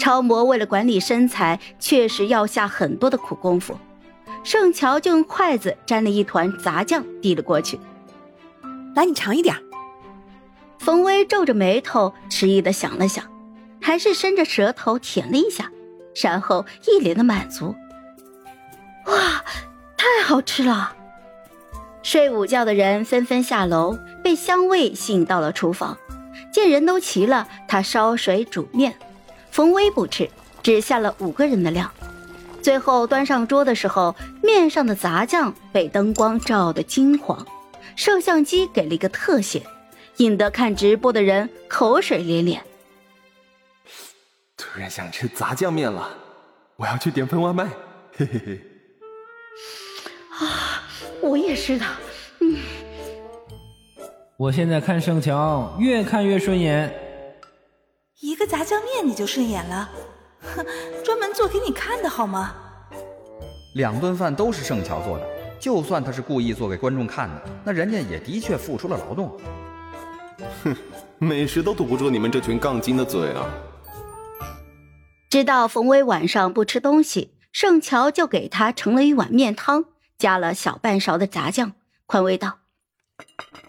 超模为了管理身材，确实要下很多的苦功夫。盛乔就用筷子沾了一团杂酱递了过去，来，你尝一点。冯威皱着眉头，迟疑的想了想，还是伸着舌头舔了一下，然后一脸的满足。哇，太好吃了！睡午觉的人纷纷下楼，被香味吸引到了厨房。见人都齐了，他烧水煮面。冯威不吃，只下了五个人的量。最后端上桌的时候，面上的杂酱被灯光照得金黄，摄像机给了一个特写，引得看直播的人口水连连。突然想吃杂酱面了，我要去点份外卖。嘿嘿嘿。啊，我也是的。嗯。我现在看盛强，越看越顺眼。一个杂酱面你就顺眼了？哼，专门做给你看的好吗？两顿饭都是盛乔做的，就算他是故意做给观众看的，那人家也的确付出了劳动。哼，美食都堵不住你们这群杠精的嘴啊！知道冯威晚上不吃东西，盛乔就给他盛了一碗面汤，加了小半勺的炸酱，宽慰道：“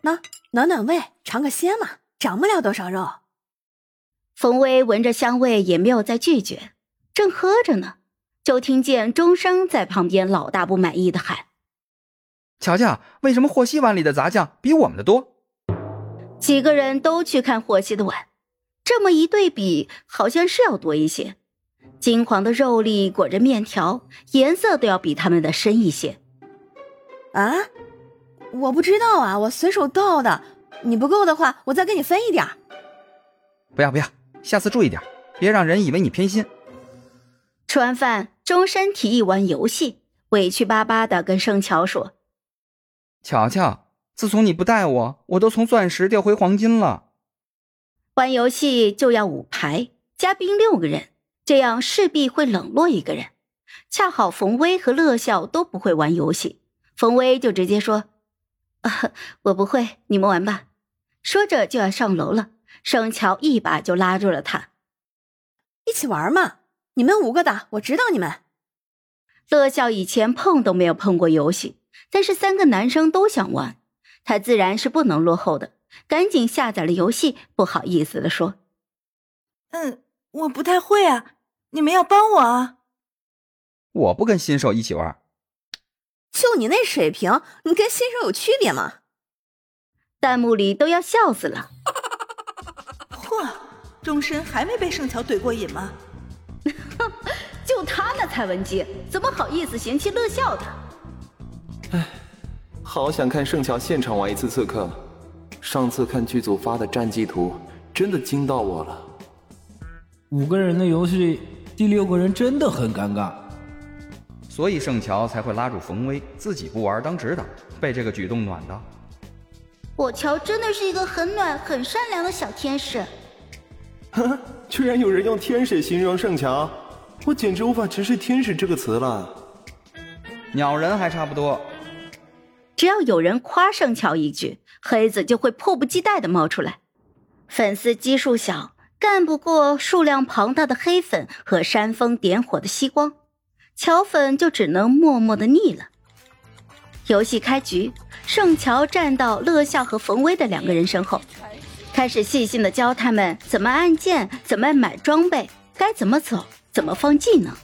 那暖暖胃，尝个鲜嘛，长不了多少肉。”冯威闻着香味，也没有再拒绝。正喝着呢，就听见钟声在旁边老大不满意的喊：“瞧瞧，为什么霍希碗里的杂酱比我们的多？”几个人都去看霍希的碗，这么一对比，好像是要多一些。金黄的肉粒裹着面条，颜色都要比他们的深一些。啊，我不知道啊，我随手倒的。你不够的话，我再给你分一点。不要不要。下次注意点，别让人以为你偏心。吃完饭，钟山提议玩游戏，委屈巴巴的跟盛乔说：“乔乔，自从你不带我，我都从钻石掉回黄金了。玩游戏就要五排，嘉宾六个人，这样势必会冷落一个人。恰好冯威和乐笑都不会玩游戏，冯威就直接说：‘啊，我不会，你们玩吧。’说着就要上楼了。”盛乔一把就拉住了他，一起玩嘛！你们五个打，我指导你们。乐笑以前碰都没有碰过游戏，但是三个男生都想玩，他自然是不能落后的，赶紧下载了游戏，不好意思的说：“嗯，我不太会啊，你们要帮我啊。”我不跟新手一起玩。就你那水平，你跟新手有区别吗？弹幕里都要笑死了。嚯，钟深还没被盛乔怼过瘾吗？就他那蔡文姬，怎么好意思嫌弃乐笑的？哎，好想看盛乔现场玩一次刺客。上次看剧组发的战绩图，真的惊到我了。五个人的游戏，第六个人真的很尴尬。所以盛乔才会拉住冯威，自己不玩当指导，被这个举动暖到。我乔真的是一个很暖、很善良的小天使。哈，居然有人用天使形容盛乔，我简直无法直视“天使”这个词了。鸟人还差不多。只要有人夸盛乔一句，黑子就会迫不及待的冒出来。粉丝基数小，干不过数量庞大的黑粉和煽风点火的吸光，乔粉就只能默默的腻了。游戏开局，盛乔站到乐笑和冯威的两个人身后。开始细心的教他们怎么按键，怎么买装备，该怎么走，怎么放技能。